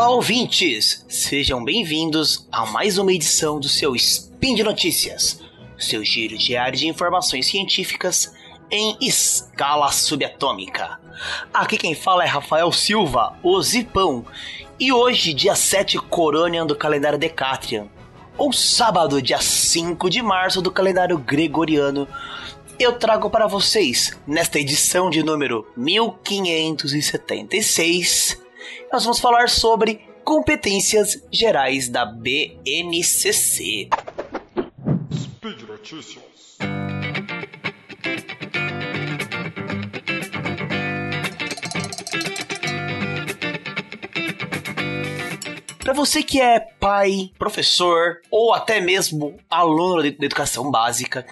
Olá, ouvintes! Sejam bem-vindos a mais uma edição do seu Spin de Notícias, seu giro diário de informações científicas em escala subatômica. Aqui quem fala é Rafael Silva, o Zipão, e hoje, dia 7 Coronian do calendário Decatrian, ou sábado, dia 5 de março do calendário Gregoriano, eu trago para vocês, nesta edição de número 1576, nós vamos falar sobre competências gerais da BNCC. Speed Notícias. Para você que é pai, professor ou até mesmo aluno de educação básica,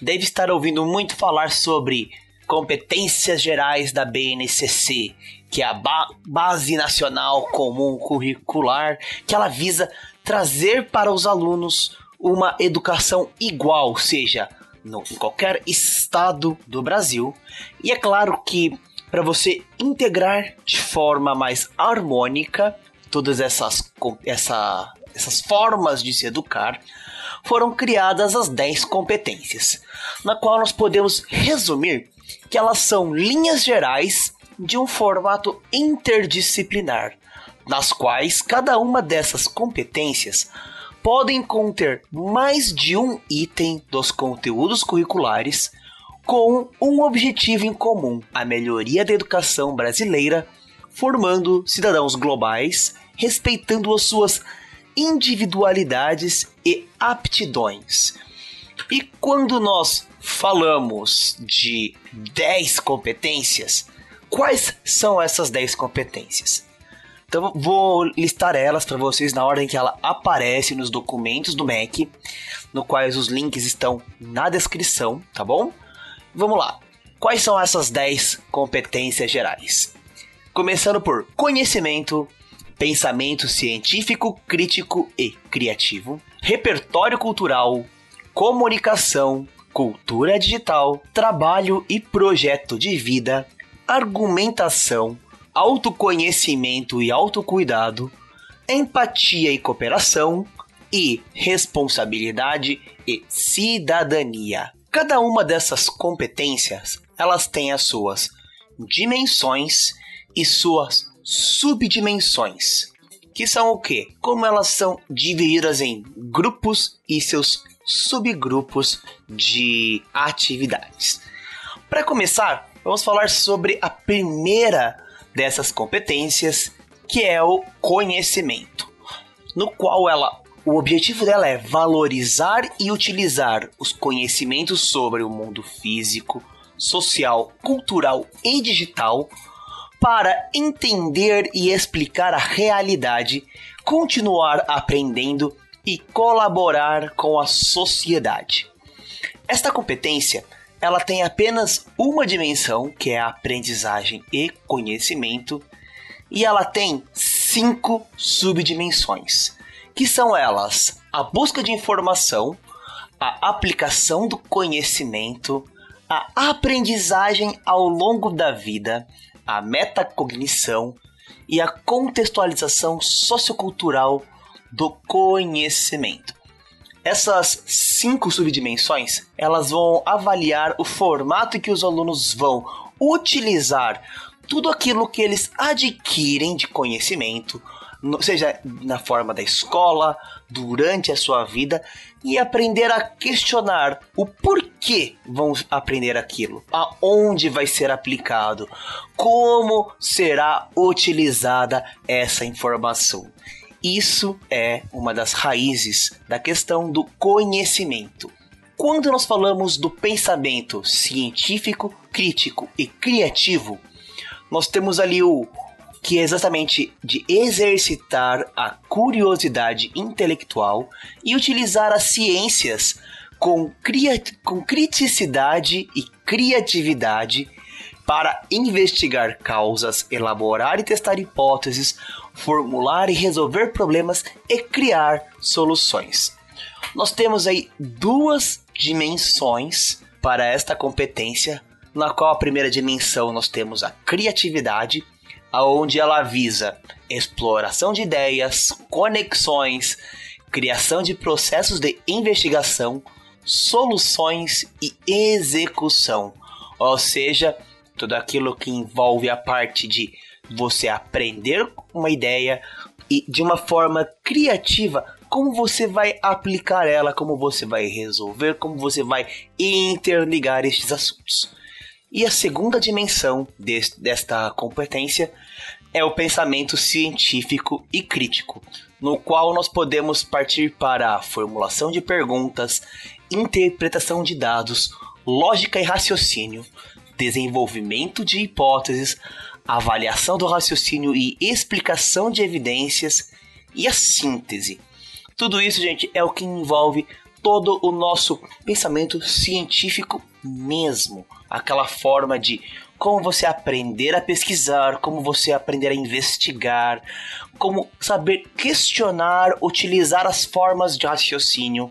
deve estar ouvindo muito falar sobre competências gerais da BNCC, que é a ba Base Nacional Comum Curricular, que ela visa trazer para os alunos uma educação igual, seja no, em qualquer estado do Brasil. E é claro que para você integrar de forma mais harmônica todas essas, essa, essas formas de se educar, foram criadas as 10 competências, na qual nós podemos resumir que elas são linhas gerais de um formato interdisciplinar, nas quais cada uma dessas competências podem conter mais de um item dos conteúdos curriculares com um objetivo em comum: a melhoria da educação brasileira, formando cidadãos globais, respeitando as suas individualidades e aptidões. E quando nós falamos de 10 competências, quais são essas 10 competências? Então vou listar elas para vocês na ordem que ela aparece nos documentos do MEC, no quais os links estão na descrição, tá bom? Vamos lá. Quais são essas 10 competências gerais? Começando por conhecimento, pensamento científico, crítico e criativo, repertório cultural, comunicação, cultura digital, trabalho e projeto de vida, argumentação, autoconhecimento e autocuidado, empatia e cooperação e responsabilidade e cidadania. Cada uma dessas competências, elas têm as suas dimensões e suas subdimensões, que são o que? Como elas são divididas em grupos e seus subgrupos de atividades. Para começar, vamos falar sobre a primeira dessas competências, que é o conhecimento, no qual ela o objetivo dela é valorizar e utilizar os conhecimentos sobre o mundo físico, social, cultural e digital para entender e explicar a realidade, continuar aprendendo e colaborar com a sociedade. Esta competência, ela tem apenas uma dimensão, que é a aprendizagem e conhecimento, e ela tem cinco subdimensões, que são elas: a busca de informação, a aplicação do conhecimento, a aprendizagem ao longo da vida, a metacognição e a contextualização sociocultural do conhecimento. Essas cinco subdimensões, elas vão avaliar o formato que os alunos vão utilizar tudo aquilo que eles adquirem de conhecimento, seja na forma da escola, durante a sua vida, e aprender a questionar o porquê vão aprender aquilo, aonde vai ser aplicado, como será utilizada essa informação. Isso é uma das raízes da questão do conhecimento. Quando nós falamos do pensamento científico, crítico e criativo, nós temos ali o que é exatamente de exercitar a curiosidade intelectual e utilizar as ciências com, com criticidade e criatividade para investigar causas, elaborar e testar hipóteses, formular e resolver problemas e criar soluções. Nós temos aí duas dimensões para esta competência, na qual a primeira dimensão nós temos a criatividade aonde ela visa exploração de ideias, conexões, criação de processos de investigação, soluções e execução. Ou seja, tudo aquilo que envolve a parte de você aprender uma ideia e de uma forma criativa como você vai aplicar ela, como você vai resolver, como você vai interligar estes assuntos. E a segunda dimensão deste, desta competência é o pensamento científico e crítico, no qual nós podemos partir para a formulação de perguntas, interpretação de dados, lógica e raciocínio, desenvolvimento de hipóteses, avaliação do raciocínio e explicação de evidências e a síntese. Tudo isso, gente, é o que envolve todo o nosso pensamento científico mesmo. Aquela forma de como você aprender a pesquisar, como você aprender a investigar, como saber questionar, utilizar as formas de raciocínio.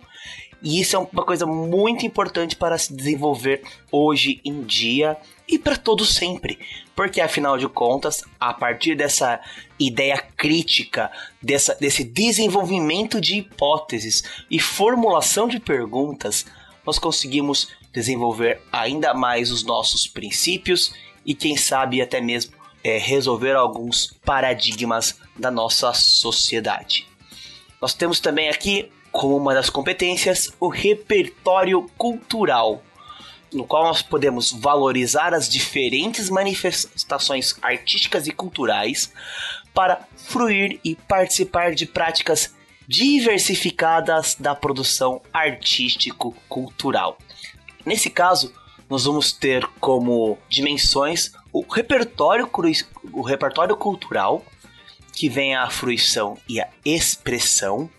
E isso é uma coisa muito importante para se desenvolver hoje em dia e para todo sempre. Porque afinal de contas, a partir dessa ideia crítica, dessa, desse desenvolvimento de hipóteses e formulação de perguntas, nós conseguimos desenvolver ainda mais os nossos princípios e, quem sabe, até mesmo é, resolver alguns paradigmas da nossa sociedade. Nós temos também aqui, como uma das competências, o repertório cultural no qual nós podemos valorizar as diferentes manifestações artísticas e culturais para fruir e participar de práticas diversificadas da produção artístico-cultural. Nesse caso, nós vamos ter como dimensões o repertório, o repertório cultural, que vem a fruição e a expressão,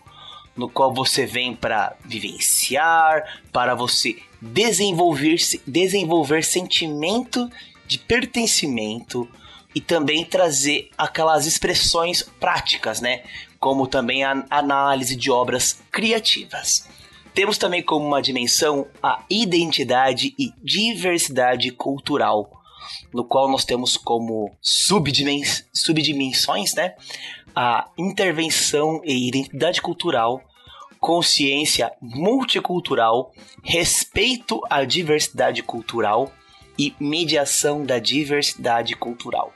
no qual você vem para vivenciar, para você desenvolver, desenvolver sentimento de pertencimento e também trazer aquelas expressões práticas, né? Como também a análise de obras criativas. Temos também como uma dimensão a identidade e diversidade cultural, no qual nós temos como subdimens subdimensões, né? A intervenção e identidade cultural, consciência multicultural, respeito à diversidade cultural e mediação da diversidade cultural.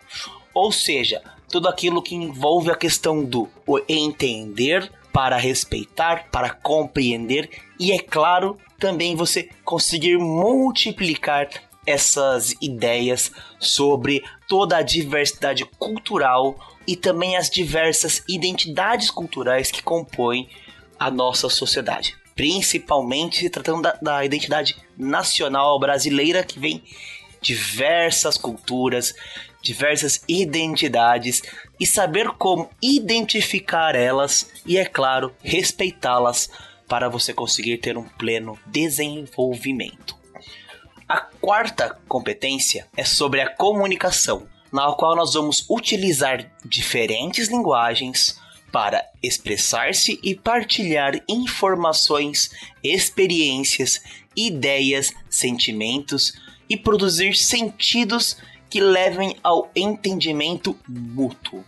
Ou seja, tudo aquilo que envolve a questão do entender para respeitar, para compreender e, é claro, também você conseguir multiplicar essas ideias sobre toda a diversidade cultural e também as diversas identidades culturais que compõem a nossa sociedade. Principalmente se tratando da, da identidade nacional brasileira, que vem diversas culturas, diversas identidades e saber como identificar elas e, é claro, respeitá-las para você conseguir ter um pleno desenvolvimento. A quarta competência é sobre a comunicação, na qual nós vamos utilizar diferentes linguagens para expressar-se e partilhar informações, experiências, ideias, sentimentos e produzir sentidos que levem ao entendimento mútuo.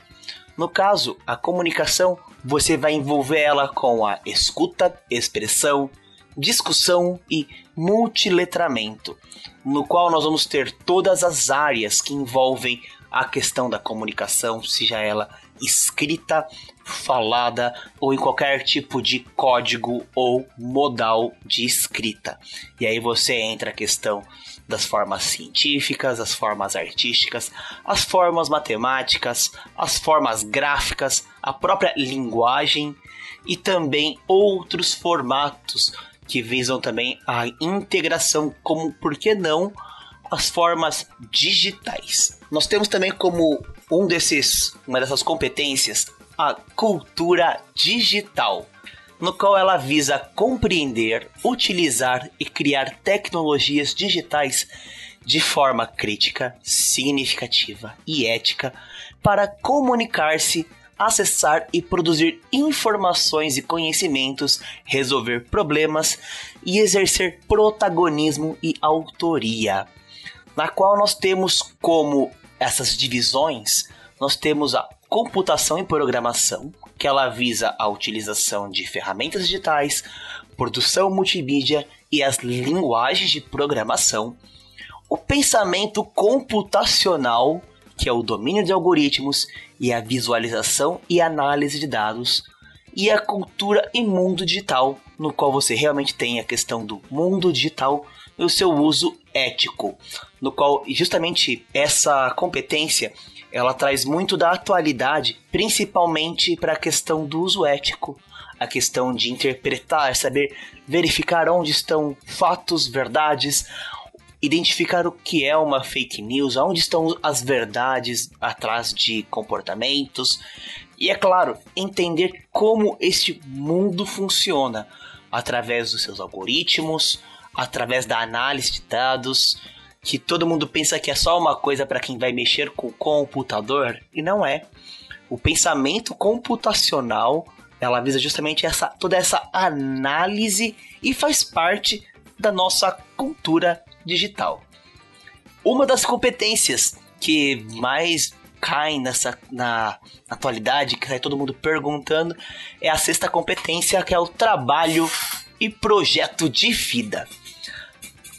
No caso, a comunicação, você vai envolver ela com a escuta, expressão, discussão e multiletramento, no qual nós vamos ter todas as áreas que envolvem a questão da comunicação, seja ela escrita, falada ou em qualquer tipo de código ou modal de escrita. E aí você entra a questão das formas científicas, as formas artísticas, as formas matemáticas, as formas gráficas, a própria linguagem e também outros formatos que visam também a integração, como por que não as formas digitais. Nós temos também como um desses, uma dessas competências a cultura digital, no qual ela visa compreender, utilizar e criar tecnologias digitais de forma crítica, significativa e ética para comunicar-se, acessar e produzir informações e conhecimentos, resolver problemas e exercer protagonismo e autoria, na qual nós temos como essas divisões nós temos a computação e programação, que ela visa a utilização de ferramentas digitais, produção multimídia e as linguagens de programação. O pensamento computacional, que é o domínio de algoritmos e a visualização e análise de dados, e a cultura e mundo digital, no qual você realmente tem a questão do mundo digital e o seu uso ético, no qual justamente essa competência ela traz muito da atualidade, principalmente para a questão do uso ético, a questão de interpretar, saber verificar onde estão fatos, verdades, identificar o que é uma fake news, onde estão as verdades atrás de comportamentos e, é claro, entender como este mundo funciona através dos seus algoritmos, através da análise de dados, que todo mundo pensa que é só uma coisa para quem vai mexer com o computador e não é. O pensamento computacional ela visa justamente essa toda essa análise e faz parte da nossa cultura digital. Uma das competências que mais caem nessa na atualidade, que sai todo mundo perguntando, é a sexta competência, que é o trabalho e projeto de vida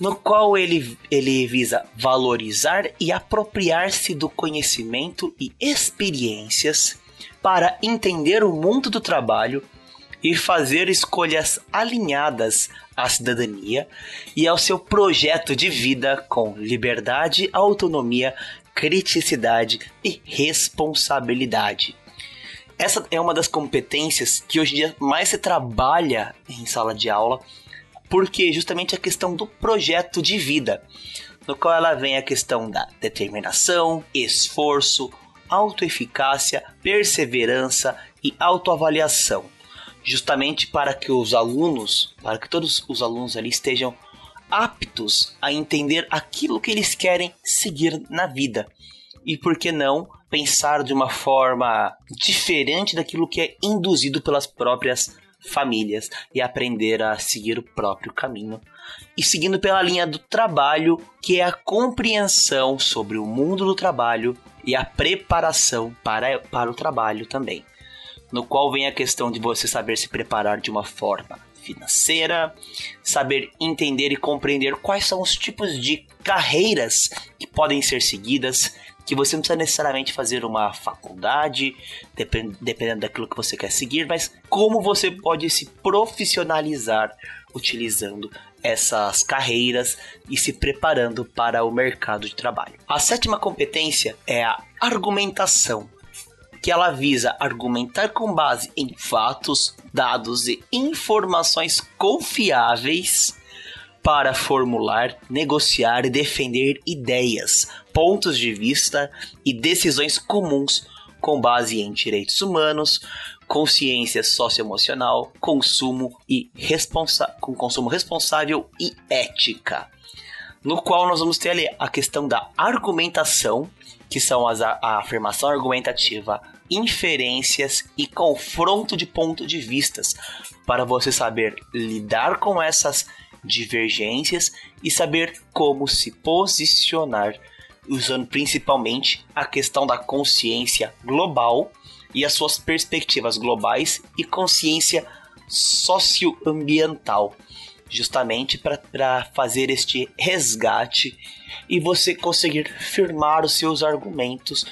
no qual ele, ele visa valorizar e apropriar-se do conhecimento e experiências para entender o mundo do trabalho e fazer escolhas alinhadas à cidadania e ao seu projeto de vida com liberdade, autonomia, criticidade e responsabilidade. Essa é uma das competências que hoje em dia mais se trabalha em sala de aula porque justamente a questão do projeto de vida, no qual ela vem a questão da determinação, esforço, autoeficácia, perseverança e autoavaliação, justamente para que os alunos, para que todos os alunos ali estejam aptos a entender aquilo que eles querem seguir na vida. E por que não pensar de uma forma diferente daquilo que é induzido pelas próprias famílias e aprender a seguir o próprio caminho. E seguindo pela linha do trabalho, que é a compreensão sobre o mundo do trabalho e a preparação para, para o trabalho também. No qual vem a questão de você saber se preparar de uma forma financeira, saber entender e compreender quais são os tipos de carreiras que podem ser seguidas, que você não precisa necessariamente fazer uma faculdade, dependendo daquilo que você quer seguir, mas como você pode se profissionalizar utilizando essas carreiras e se preparando para o mercado de trabalho. A sétima competência é a argumentação, que ela visa argumentar com base em fatos, dados e informações confiáveis para formular, negociar e defender ideias, pontos de vista e decisões comuns com base em direitos humanos, consciência socioemocional, consumo e responsa com consumo responsável e ética. No qual nós vamos ter ali a questão da argumentação, que são as, a, a afirmação argumentativa, inferências e confronto de ponto de vistas, para você saber lidar com essas divergências e saber como se posicionar, usando principalmente a questão da consciência global e as suas perspectivas globais e consciência socioambiental, justamente para fazer este resgate e você conseguir firmar os seus argumentos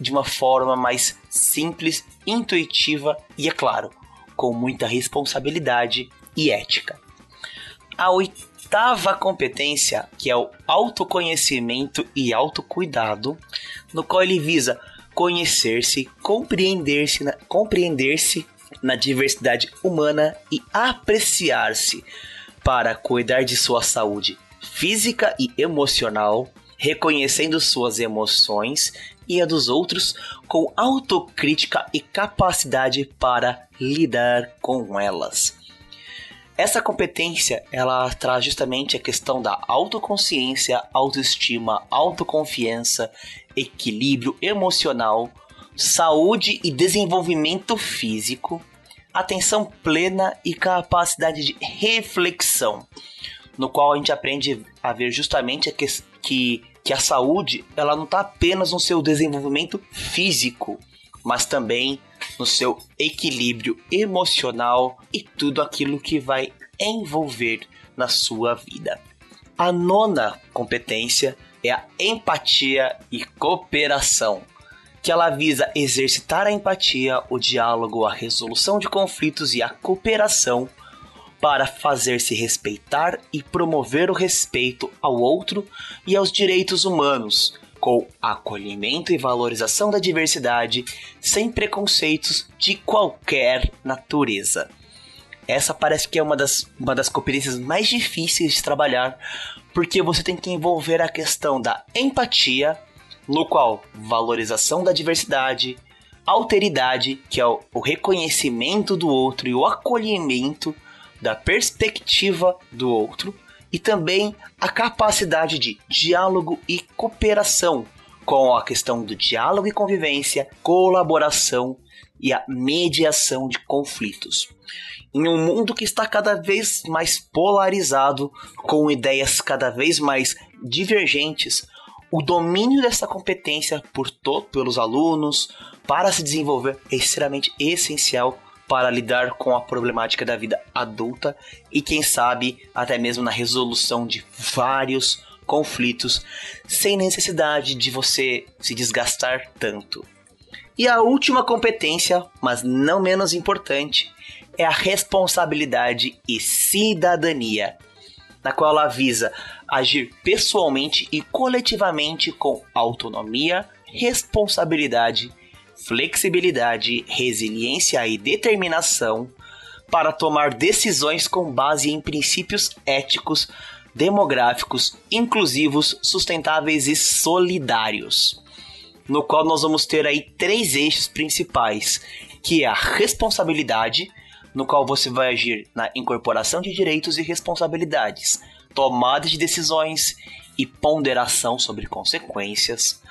de uma forma mais simples, intuitiva e, é claro, com muita responsabilidade e ética. A oitava competência, que é o autoconhecimento e autocuidado, no qual ele visa conhecer-se, compreender-se compreender-se na diversidade humana e apreciar-se para cuidar de sua saúde física e emocional, reconhecendo suas emoções e a dos outros com autocrítica e capacidade para lidar com elas. Essa competência, ela traz justamente a questão da autoconsciência, autoestima, autoconfiança, equilíbrio emocional, saúde e desenvolvimento físico, atenção plena e capacidade de reflexão, no qual a gente aprende a ver justamente que, que que a saúde ela não está apenas no seu desenvolvimento físico, mas também no seu equilíbrio emocional e tudo aquilo que vai envolver na sua vida. A nona competência é a empatia e cooperação, que ela visa exercitar a empatia, o diálogo, a resolução de conflitos e a cooperação para fazer-se respeitar e promover o respeito ao outro e aos direitos humanos, com acolhimento e valorização da diversidade, sem preconceitos de qualquer natureza. Essa parece que é uma das, uma das competências mais difíceis de trabalhar, porque você tem que envolver a questão da empatia, no qual valorização da diversidade, alteridade, que é o, o reconhecimento do outro e o acolhimento da perspectiva do outro, e também a capacidade de diálogo e cooperação, com a questão do diálogo e convivência, colaboração e a mediação de conflitos. Em um mundo que está cada vez mais polarizado, com ideias cada vez mais divergentes, o domínio dessa competência por todo pelos alunos para se desenvolver é extremamente essencial para lidar com a problemática da vida adulta e, quem sabe, até mesmo na resolução de vários conflitos sem necessidade de você se desgastar tanto. E a última competência, mas não menos importante, é a responsabilidade e cidadania, na qual ela visa agir pessoalmente e coletivamente com autonomia, responsabilidade flexibilidade, resiliência e determinação para tomar decisões com base em princípios éticos, demográficos, inclusivos, sustentáveis e solidários. No qual nós vamos ter aí três eixos principais, que é a responsabilidade, no qual você vai agir na incorporação de direitos e responsabilidades, tomada de decisões e ponderação sobre consequências,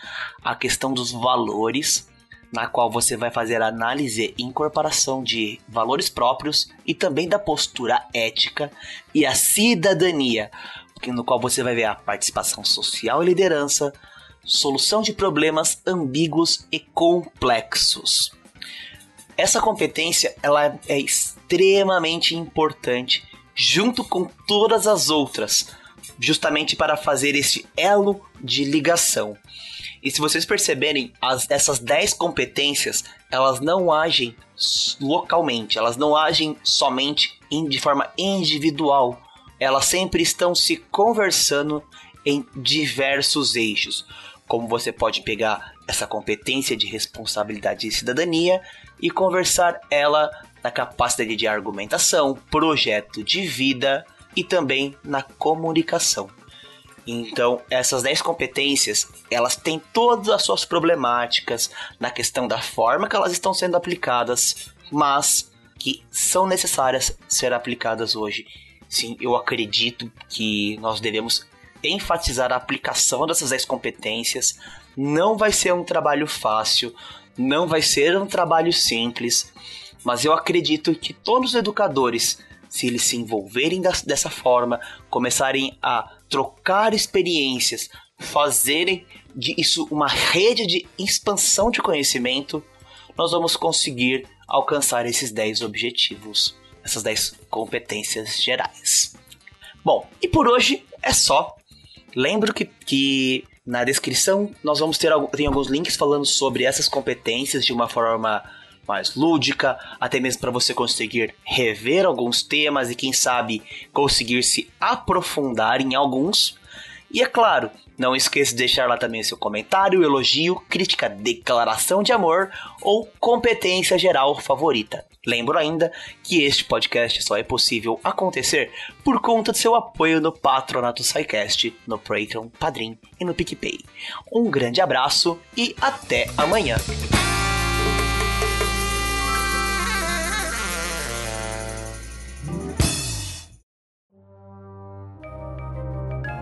a questão dos valores, na qual você vai fazer análise e incorporação de valores próprios e também da postura ética e a cidadania, no qual você vai ver a participação social e liderança, solução de problemas ambíguos e complexos. Essa competência ela é extremamente importante junto com todas as outras, justamente para fazer esse elo de ligação. E se vocês perceberem, as, essas 10 competências, elas não agem localmente, elas não agem somente de forma individual. Elas sempre estão se conversando em diversos eixos. Como você pode pegar essa competência de responsabilidade e cidadania e conversar ela na capacidade de argumentação, projeto de vida e também na comunicação. Então, essas 10 competências, elas têm todas as suas problemáticas na questão da forma que elas estão sendo aplicadas, mas que são necessárias ser aplicadas hoje. Sim, eu acredito que nós devemos enfatizar a aplicação dessas 10 competências. Não vai ser um trabalho fácil, não vai ser um trabalho simples, mas eu acredito que todos os educadores, se eles se envolverem dessa forma, começarem a trocar experiências, fazerem disso uma rede de expansão de conhecimento, nós vamos conseguir alcançar esses 10 objetivos, essas 10 competências gerais. Bom, e por hoje é só. Lembro que, que na descrição nós vamos ter tem alguns links falando sobre essas competências de uma forma mais lúdica, até mesmo para você conseguir rever alguns temas e quem sabe conseguir se aprofundar em alguns. E é claro, não esqueça de deixar lá também seu comentário, elogio, crítica, declaração de amor ou competência geral favorita. Lembro ainda que este podcast só é possível acontecer por conta do seu apoio no Patronato SciCast, no Patreon, Padrim e no PicPay. Um grande abraço e até amanhã!